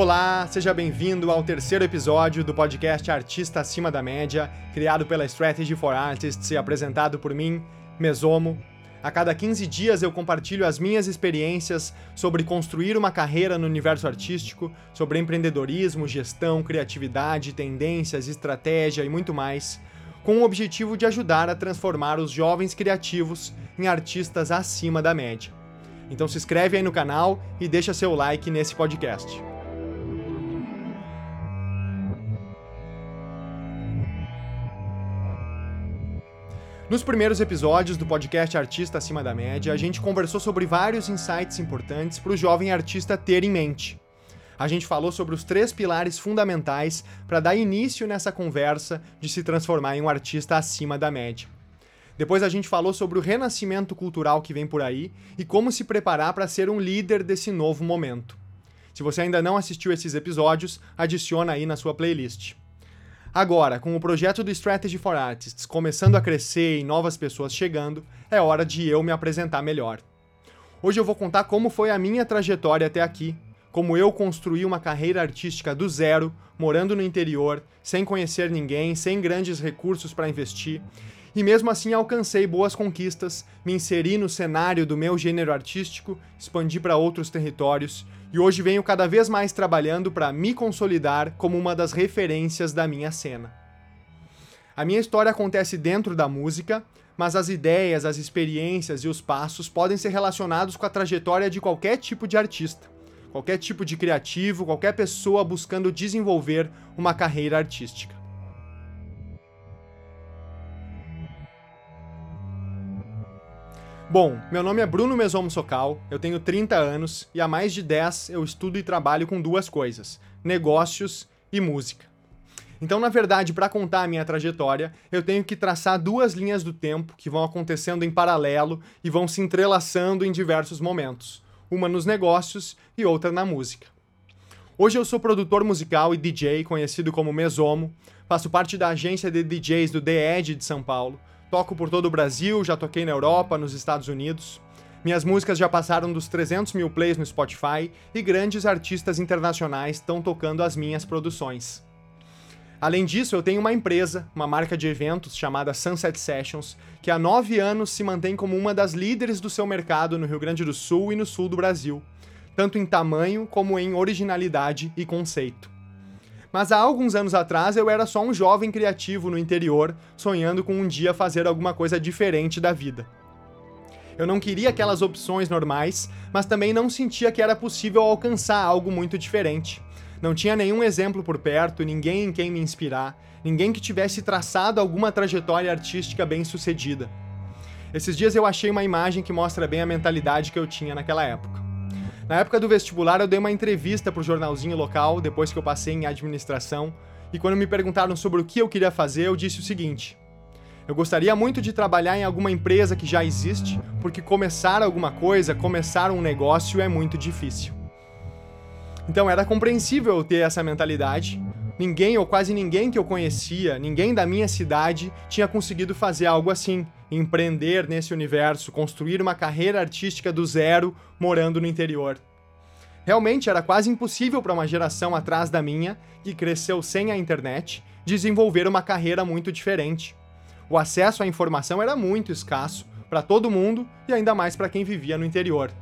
Olá, seja bem-vindo ao terceiro episódio do podcast Artista Acima da Média, criado pela Strategy for Artists e apresentado por mim, Mesomo. A cada 15 dias eu compartilho as minhas experiências sobre construir uma carreira no universo artístico, sobre empreendedorismo, gestão, criatividade, tendências, estratégia e muito mais, com o objetivo de ajudar a transformar os jovens criativos em artistas acima da média. Então se inscreve aí no canal e deixa seu like nesse podcast. Nos primeiros episódios do podcast Artista Acima da Média, a gente conversou sobre vários insights importantes para o jovem artista ter em mente. A gente falou sobre os três pilares fundamentais para dar início nessa conversa de se transformar em um artista acima da média. Depois a gente falou sobre o renascimento cultural que vem por aí e como se preparar para ser um líder desse novo momento. Se você ainda não assistiu esses episódios, adiciona aí na sua playlist. Agora, com o projeto do Strategy for Artists começando a crescer e novas pessoas chegando, é hora de eu me apresentar melhor. Hoje eu vou contar como foi a minha trajetória até aqui, como eu construí uma carreira artística do zero, morando no interior, sem conhecer ninguém, sem grandes recursos para investir, e mesmo assim alcancei boas conquistas, me inseri no cenário do meu gênero artístico, expandi para outros territórios e hoje venho cada vez mais trabalhando para me consolidar como uma das referências da minha cena. A minha história acontece dentro da música, mas as ideias, as experiências e os passos podem ser relacionados com a trajetória de qualquer tipo de artista, qualquer tipo de criativo, qualquer pessoa buscando desenvolver uma carreira artística. Bom, meu nome é Bruno Mesomo Socal, eu tenho 30 anos e há mais de 10 eu estudo e trabalho com duas coisas: negócios e música. Então, na verdade, para contar a minha trajetória, eu tenho que traçar duas linhas do tempo que vão acontecendo em paralelo e vão se entrelaçando em diversos momentos, uma nos negócios e outra na música. Hoje eu sou produtor musical e DJ, conhecido como Mesomo, faço parte da agência de DJs do The Edge de São Paulo Toco por todo o Brasil, já toquei na Europa, nos Estados Unidos. Minhas músicas já passaram dos 300 mil plays no Spotify e grandes artistas internacionais estão tocando as minhas produções. Além disso, eu tenho uma empresa, uma marca de eventos chamada Sunset Sessions, que há nove anos se mantém como uma das líderes do seu mercado no Rio Grande do Sul e no sul do Brasil, tanto em tamanho como em originalidade e conceito. Mas há alguns anos atrás eu era só um jovem criativo no interior, sonhando com um dia fazer alguma coisa diferente da vida. Eu não queria aquelas opções normais, mas também não sentia que era possível alcançar algo muito diferente. Não tinha nenhum exemplo por perto, ninguém em quem me inspirar, ninguém que tivesse traçado alguma trajetória artística bem sucedida. Esses dias eu achei uma imagem que mostra bem a mentalidade que eu tinha naquela época. Na época do vestibular, eu dei uma entrevista pro jornalzinho local, depois que eu passei em administração, e quando me perguntaram sobre o que eu queria fazer, eu disse o seguinte: Eu gostaria muito de trabalhar em alguma empresa que já existe, porque começar alguma coisa, começar um negócio é muito difícil. Então era compreensível eu ter essa mentalidade. Ninguém ou quase ninguém que eu conhecia, ninguém da minha cidade, tinha conseguido fazer algo assim empreender nesse universo, construir uma carreira artística do zero morando no interior. Realmente era quase impossível para uma geração atrás da minha, que cresceu sem a internet, desenvolver uma carreira muito diferente. O acesso à informação era muito escasso para todo mundo e ainda mais para quem vivia no interior.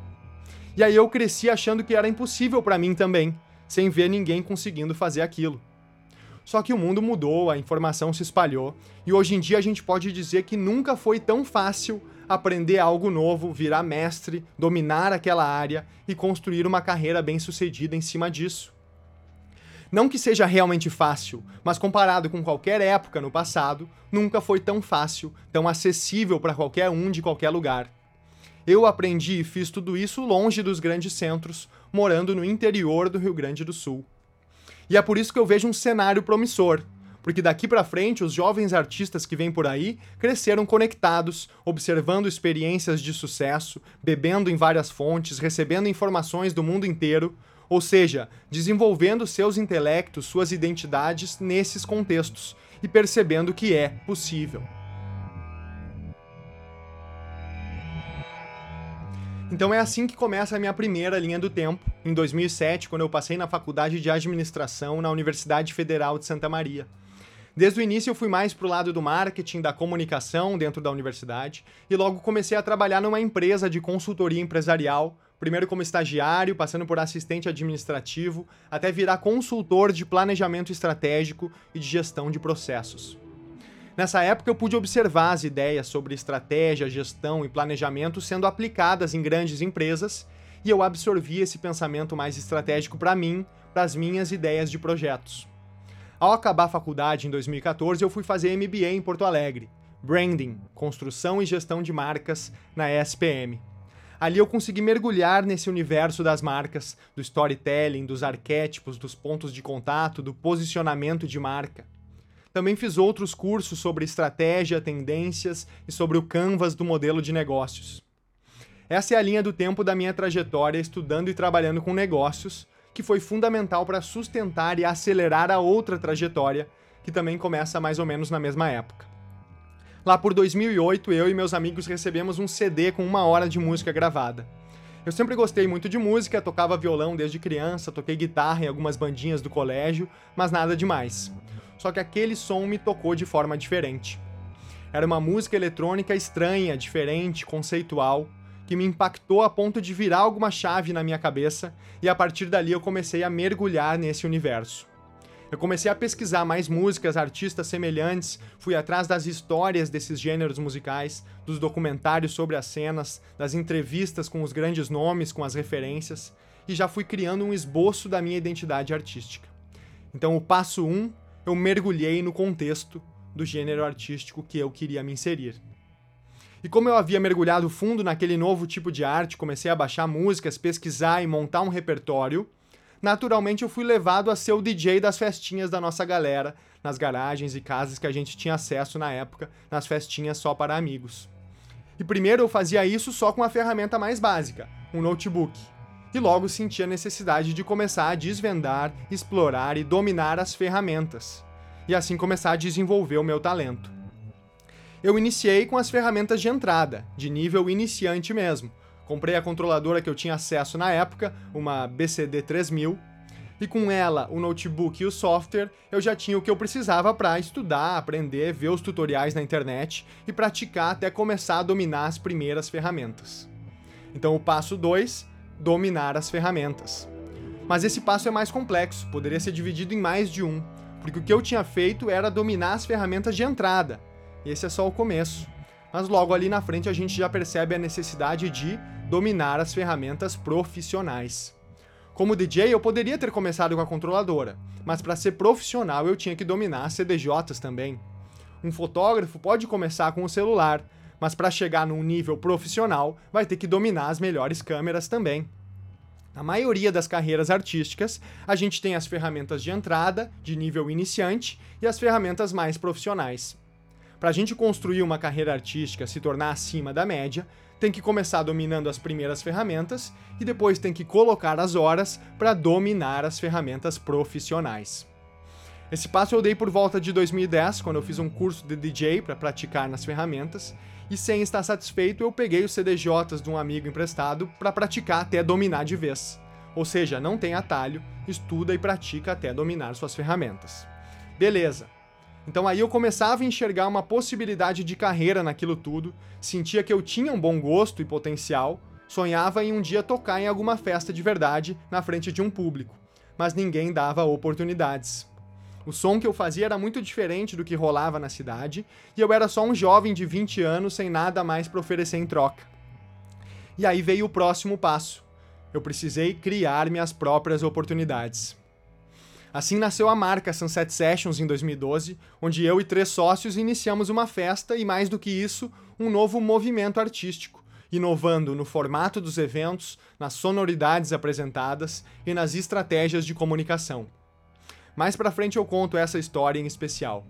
E aí eu cresci achando que era impossível para mim também, sem ver ninguém conseguindo fazer aquilo. Só que o mundo mudou, a informação se espalhou, e hoje em dia a gente pode dizer que nunca foi tão fácil aprender algo novo, virar mestre, dominar aquela área e construir uma carreira bem-sucedida em cima disso. Não que seja realmente fácil, mas comparado com qualquer época no passado, nunca foi tão fácil, tão acessível para qualquer um de qualquer lugar. Eu aprendi e fiz tudo isso longe dos grandes centros, morando no interior do Rio Grande do Sul. E é por isso que eu vejo um cenário promissor, porque daqui para frente os jovens artistas que vêm por aí cresceram conectados, observando experiências de sucesso, bebendo em várias fontes, recebendo informações do mundo inteiro, ou seja, desenvolvendo seus intelectos, suas identidades nesses contextos e percebendo que é possível. Então é assim que começa a minha primeira linha do tempo, em 2007, quando eu passei na faculdade de administração na Universidade Federal de Santa Maria. Desde o início eu fui mais pro lado do marketing, da comunicação dentro da universidade, e logo comecei a trabalhar numa empresa de consultoria empresarial, primeiro como estagiário, passando por assistente administrativo, até virar consultor de planejamento estratégico e de gestão de processos. Nessa época eu pude observar as ideias sobre estratégia, gestão e planejamento sendo aplicadas em grandes empresas, e eu absorvi esse pensamento mais estratégico para mim, para as minhas ideias de projetos. Ao acabar a faculdade em 2014, eu fui fazer MBA em Porto Alegre, Branding, Construção e Gestão de Marcas, na ESPM. Ali eu consegui mergulhar nesse universo das marcas, do storytelling, dos arquétipos, dos pontos de contato, do posicionamento de marca. Também fiz outros cursos sobre estratégia, tendências e sobre o canvas do modelo de negócios. Essa é a linha do tempo da minha trajetória estudando e trabalhando com negócios, que foi fundamental para sustentar e acelerar a outra trajetória, que também começa mais ou menos na mesma época. Lá por 2008, eu e meus amigos recebemos um CD com uma hora de música gravada. Eu sempre gostei muito de música, tocava violão desde criança, toquei guitarra em algumas bandinhas do colégio, mas nada demais. Só que aquele som me tocou de forma diferente. Era uma música eletrônica estranha, diferente, conceitual, que me impactou a ponto de virar alguma chave na minha cabeça, e a partir dali eu comecei a mergulhar nesse universo. Eu comecei a pesquisar mais músicas, artistas semelhantes, fui atrás das histórias desses gêneros musicais, dos documentários sobre as cenas, das entrevistas com os grandes nomes, com as referências, e já fui criando um esboço da minha identidade artística. Então, o passo 1, um, eu mergulhei no contexto do gênero artístico que eu queria me inserir. E como eu havia mergulhado fundo naquele novo tipo de arte, comecei a baixar músicas, pesquisar e montar um repertório, naturalmente eu fui levado a ser o DJ das festinhas da nossa galera, nas garagens e casas que a gente tinha acesso na época, nas festinhas só para amigos. E primeiro eu fazia isso só com a ferramenta mais básica, um notebook. E logo senti a necessidade de começar a desvendar, explorar e dominar as ferramentas. E assim começar a desenvolver o meu talento eu iniciei com as ferramentas de entrada, de nível iniciante mesmo. Comprei a controladora que eu tinha acesso na época, uma BCD 3000, e com ela, o notebook e o software, eu já tinha o que eu precisava para estudar, aprender, ver os tutoriais na internet e praticar até começar a dominar as primeiras ferramentas. Então, o passo 2, dominar as ferramentas. Mas esse passo é mais complexo, poderia ser dividido em mais de um, porque o que eu tinha feito era dominar as ferramentas de entrada, esse é só o começo. Mas logo ali na frente a gente já percebe a necessidade de dominar as ferramentas profissionais. Como DJ, eu poderia ter começado com a controladora, mas para ser profissional eu tinha que dominar as CDJs também. Um fotógrafo pode começar com o celular, mas para chegar num nível profissional vai ter que dominar as melhores câmeras também. Na maioria das carreiras artísticas, a gente tem as ferramentas de entrada, de nível iniciante, e as ferramentas mais profissionais. Para a gente construir uma carreira artística se tornar acima da média, tem que começar dominando as primeiras ferramentas e depois tem que colocar as horas para dominar as ferramentas profissionais. Esse passo eu dei por volta de 2010, quando eu fiz um curso de DJ para praticar nas ferramentas, e sem estar satisfeito, eu peguei os CDJs de um amigo emprestado para praticar até dominar de vez. Ou seja, não tem atalho, estuda e pratica até dominar suas ferramentas. Beleza, então aí eu começava a enxergar uma possibilidade de carreira naquilo tudo, sentia que eu tinha um bom gosto e potencial, sonhava em um dia tocar em alguma festa de verdade na frente de um público, mas ninguém dava oportunidades. O som que eu fazia era muito diferente do que rolava na cidade, e eu era só um jovem de 20 anos sem nada mais para oferecer em troca. E aí veio o próximo passo. Eu precisei criar minhas próprias oportunidades. Assim nasceu a marca Sunset Sessions em 2012, onde eu e três sócios iniciamos uma festa e, mais do que isso, um novo movimento artístico, inovando no formato dos eventos, nas sonoridades apresentadas e nas estratégias de comunicação. Mais para frente eu conto essa história em especial.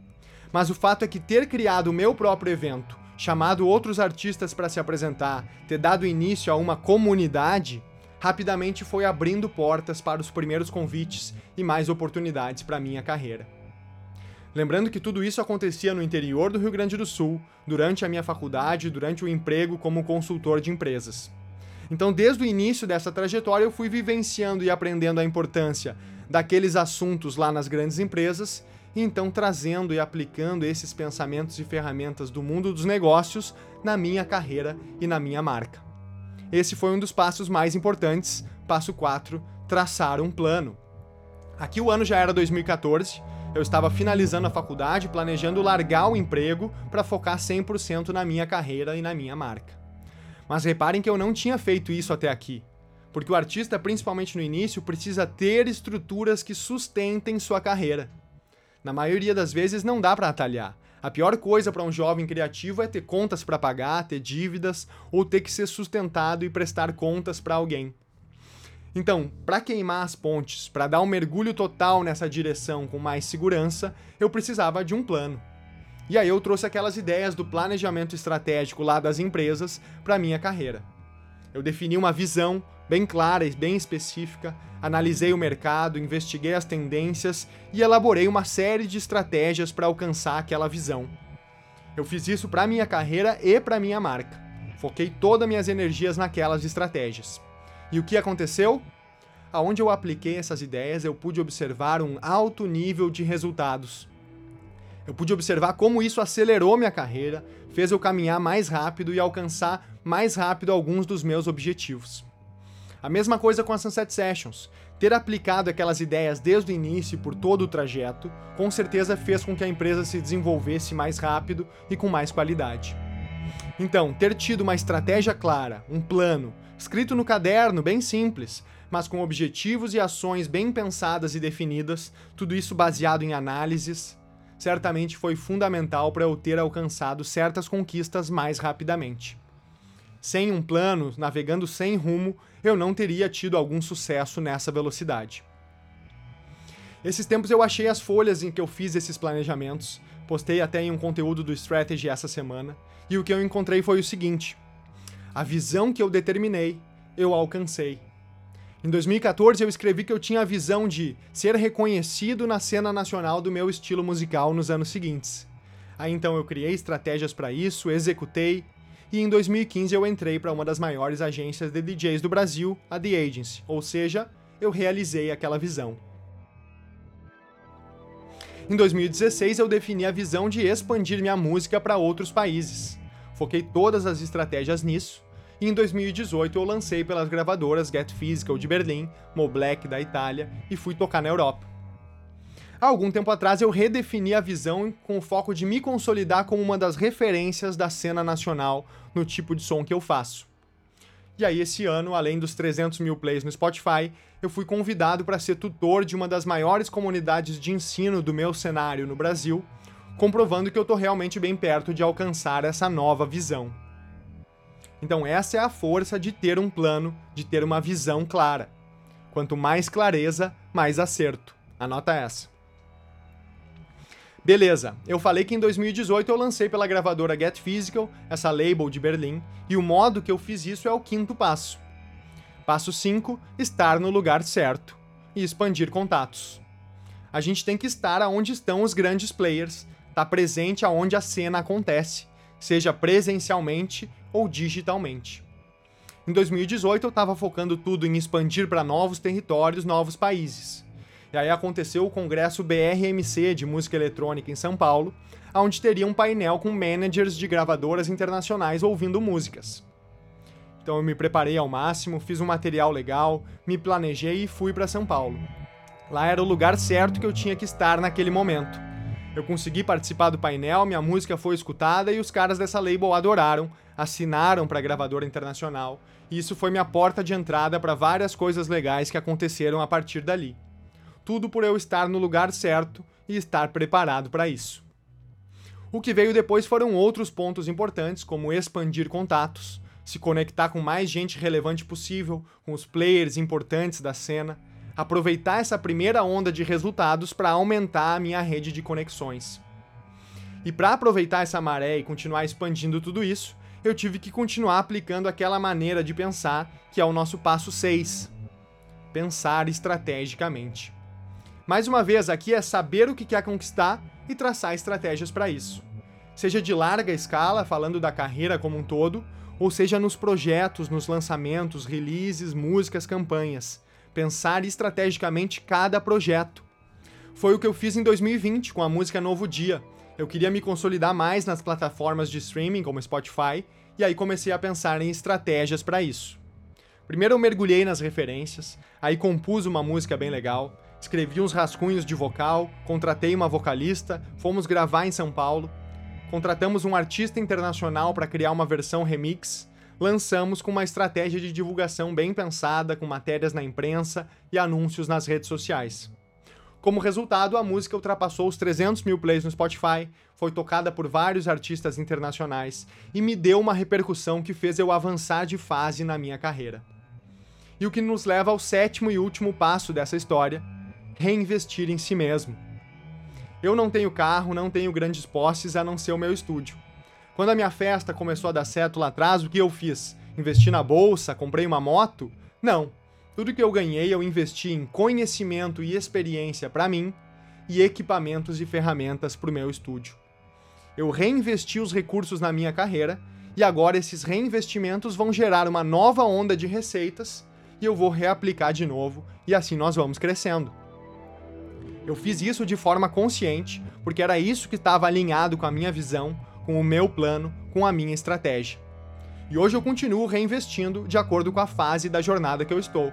Mas o fato é que ter criado o meu próprio evento, chamado outros artistas para se apresentar, ter dado início a uma comunidade, rapidamente foi abrindo portas para os primeiros convites e mais oportunidades para minha carreira. Lembrando que tudo isso acontecia no interior do Rio Grande do Sul, durante a minha faculdade durante o emprego como consultor de empresas. Então, desde o início dessa trajetória, eu fui vivenciando e aprendendo a importância daqueles assuntos lá nas grandes empresas, e então trazendo e aplicando esses pensamentos e ferramentas do mundo dos negócios na minha carreira e na minha marca. Esse foi um dos passos mais importantes. Passo 4: traçar um plano. Aqui o ano já era 2014, eu estava finalizando a faculdade, planejando largar o emprego para focar 100% na minha carreira e na minha marca. Mas reparem que eu não tinha feito isso até aqui. Porque o artista, principalmente no início, precisa ter estruturas que sustentem sua carreira. Na maioria das vezes não dá para atalhar. A pior coisa para um jovem criativo é ter contas para pagar, ter dívidas ou ter que ser sustentado e prestar contas para alguém. Então, para queimar as pontes, para dar um mergulho total nessa direção com mais segurança, eu precisava de um plano. E aí eu trouxe aquelas ideias do planejamento estratégico lá das empresas para minha carreira. Eu defini uma visão bem clara e bem específica, analisei o mercado, investiguei as tendências e elaborei uma série de estratégias para alcançar aquela visão. Eu fiz isso para minha carreira e para minha marca. Foquei todas minhas energias naquelas estratégias. E o que aconteceu? Aonde eu apliquei essas ideias, eu pude observar um alto nível de resultados. Eu pude observar como isso acelerou minha carreira, fez eu caminhar mais rápido e alcançar mais rápido alguns dos meus objetivos. A mesma coisa com as Sunset Sessions. Ter aplicado aquelas ideias desde o início por todo o trajeto, com certeza fez com que a empresa se desenvolvesse mais rápido e com mais qualidade. Então, ter tido uma estratégia clara, um plano, escrito no caderno, bem simples, mas com objetivos e ações bem pensadas e definidas, tudo isso baseado em análises, certamente foi fundamental para eu ter alcançado certas conquistas mais rapidamente. Sem um plano, navegando sem rumo, eu não teria tido algum sucesso nessa velocidade. Esses tempos eu achei as folhas em que eu fiz esses planejamentos, postei até em um conteúdo do Strategy essa semana, e o que eu encontrei foi o seguinte: a visão que eu determinei, eu alcancei. Em 2014, eu escrevi que eu tinha a visão de ser reconhecido na cena nacional do meu estilo musical nos anos seguintes. Aí então eu criei estratégias para isso, executei, e em 2015 eu entrei para uma das maiores agências de DJs do Brasil, a The Agency, ou seja, eu realizei aquela visão. Em 2016 eu defini a visão de expandir minha música para outros países. Foquei todas as estratégias nisso e em 2018 eu lancei pelas gravadoras Get Physical de Berlim, Moblek da Itália e fui tocar na Europa. Há algum tempo atrás eu redefini a visão com o foco de me consolidar como uma das referências da cena nacional no tipo de som que eu faço. E aí, esse ano, além dos 300 mil plays no Spotify, eu fui convidado para ser tutor de uma das maiores comunidades de ensino do meu cenário no Brasil, comprovando que eu estou realmente bem perto de alcançar essa nova visão. Então, essa é a força de ter um plano, de ter uma visão clara. Quanto mais clareza, mais acerto. Anota essa. Beleza, eu falei que em 2018 eu lancei pela gravadora Get Physical, essa label de Berlim, e o modo que eu fiz isso é o quinto passo. Passo 5: estar no lugar certo e expandir contatos. A gente tem que estar aonde estão os grandes players, estar tá presente aonde a cena acontece, seja presencialmente ou digitalmente. Em 2018 eu estava focando tudo em expandir para novos territórios, novos países. E aí aconteceu o congresso BRMC de música eletrônica em São Paulo, onde teria um painel com managers de gravadoras internacionais ouvindo músicas. Então eu me preparei ao máximo, fiz um material legal, me planejei e fui para São Paulo. Lá era o lugar certo que eu tinha que estar naquele momento. Eu consegui participar do painel, minha música foi escutada e os caras dessa label adoraram, assinaram para a gravadora internacional, e isso foi minha porta de entrada para várias coisas legais que aconteceram a partir dali. Tudo por eu estar no lugar certo e estar preparado para isso. O que veio depois foram outros pontos importantes, como expandir contatos, se conectar com mais gente relevante possível, com os players importantes da cena, aproveitar essa primeira onda de resultados para aumentar a minha rede de conexões. E para aproveitar essa maré e continuar expandindo tudo isso, eu tive que continuar aplicando aquela maneira de pensar que é o nosso passo 6. Pensar estrategicamente. Mais uma vez, aqui é saber o que quer conquistar e traçar estratégias para isso. Seja de larga escala, falando da carreira como um todo, ou seja nos projetos, nos lançamentos, releases, músicas, campanhas. Pensar estrategicamente cada projeto. Foi o que eu fiz em 2020 com a música Novo Dia. Eu queria me consolidar mais nas plataformas de streaming como Spotify e aí comecei a pensar em estratégias para isso. Primeiro eu mergulhei nas referências, aí compus uma música bem legal, escrevi uns rascunhos de vocal, contratei uma vocalista, fomos gravar em São Paulo, contratamos um artista internacional para criar uma versão remix, lançamos com uma estratégia de divulgação bem pensada, com matérias na imprensa e anúncios nas redes sociais. Como resultado, a música ultrapassou os 300 mil plays no Spotify, foi tocada por vários artistas internacionais e me deu uma repercussão que fez eu avançar de fase na minha carreira. E o que nos leva ao sétimo e último passo dessa história: reinvestir em si mesmo. Eu não tenho carro, não tenho grandes posses a não ser o meu estúdio. Quando a minha festa começou a dar certo lá atrás, o que eu fiz? Investi na bolsa? Comprei uma moto? Não. Tudo que eu ganhei eu investi em conhecimento e experiência para mim e equipamentos e ferramentas para o meu estúdio. Eu reinvesti os recursos na minha carreira e agora esses reinvestimentos vão gerar uma nova onda de receitas e eu vou reaplicar de novo e assim nós vamos crescendo. Eu fiz isso de forma consciente porque era isso que estava alinhado com a minha visão, com o meu plano, com a minha estratégia. E hoje eu continuo reinvestindo de acordo com a fase da jornada que eu estou.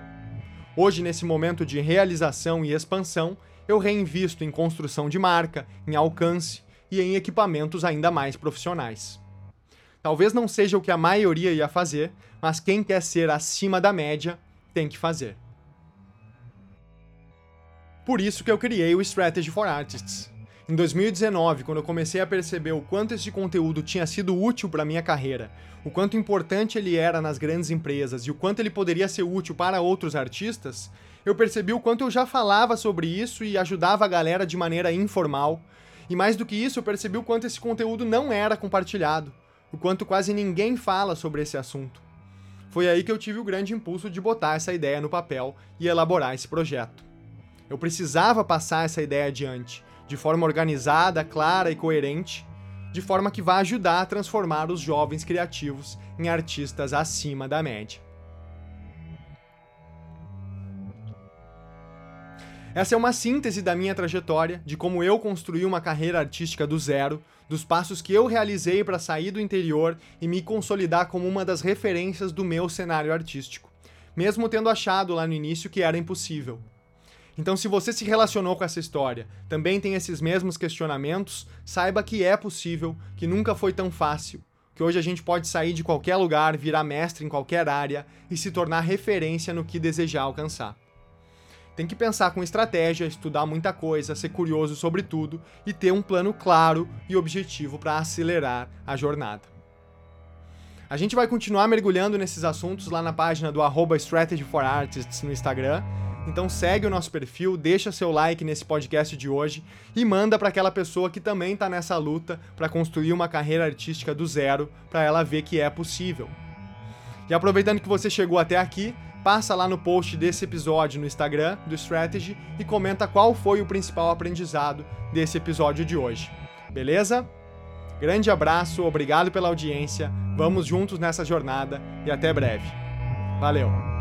Hoje, nesse momento de realização e expansão, eu reinvisto em construção de marca, em alcance e em equipamentos ainda mais profissionais. Talvez não seja o que a maioria ia fazer, mas quem quer ser acima da média tem que fazer. Por isso que eu criei o Strategy for Artists. Em 2019, quando eu comecei a perceber o quanto esse conteúdo tinha sido útil para minha carreira, o quanto importante ele era nas grandes empresas e o quanto ele poderia ser útil para outros artistas, eu percebi o quanto eu já falava sobre isso e ajudava a galera de maneira informal. E mais do que isso, eu percebi o quanto esse conteúdo não era compartilhado, o quanto quase ninguém fala sobre esse assunto. Foi aí que eu tive o grande impulso de botar essa ideia no papel e elaborar esse projeto. Eu precisava passar essa ideia adiante de forma organizada, clara e coerente, de forma que vá ajudar a transformar os jovens criativos em artistas acima da média. Essa é uma síntese da minha trajetória, de como eu construí uma carreira artística do zero, dos passos que eu realizei para sair do interior e me consolidar como uma das referências do meu cenário artístico, mesmo tendo achado lá no início que era impossível. Então, se você se relacionou com essa história, também tem esses mesmos questionamentos, saiba que é possível, que nunca foi tão fácil, que hoje a gente pode sair de qualquer lugar, virar mestre em qualquer área e se tornar referência no que desejar alcançar. Tem que pensar com estratégia, estudar muita coisa, ser curioso sobre tudo e ter um plano claro e objetivo para acelerar a jornada. A gente vai continuar mergulhando nesses assuntos lá na página do Strategy for Artists no Instagram então segue o nosso perfil, deixa seu like nesse podcast de hoje e manda para aquela pessoa que também está nessa luta para construir uma carreira artística do zero, para ela ver que é possível. E aproveitando que você chegou até aqui, passa lá no post desse episódio no Instagram do Strategy e comenta qual foi o principal aprendizado desse episódio de hoje. Beleza? Grande abraço, obrigado pela audiência, vamos juntos nessa jornada e até breve. Valeu!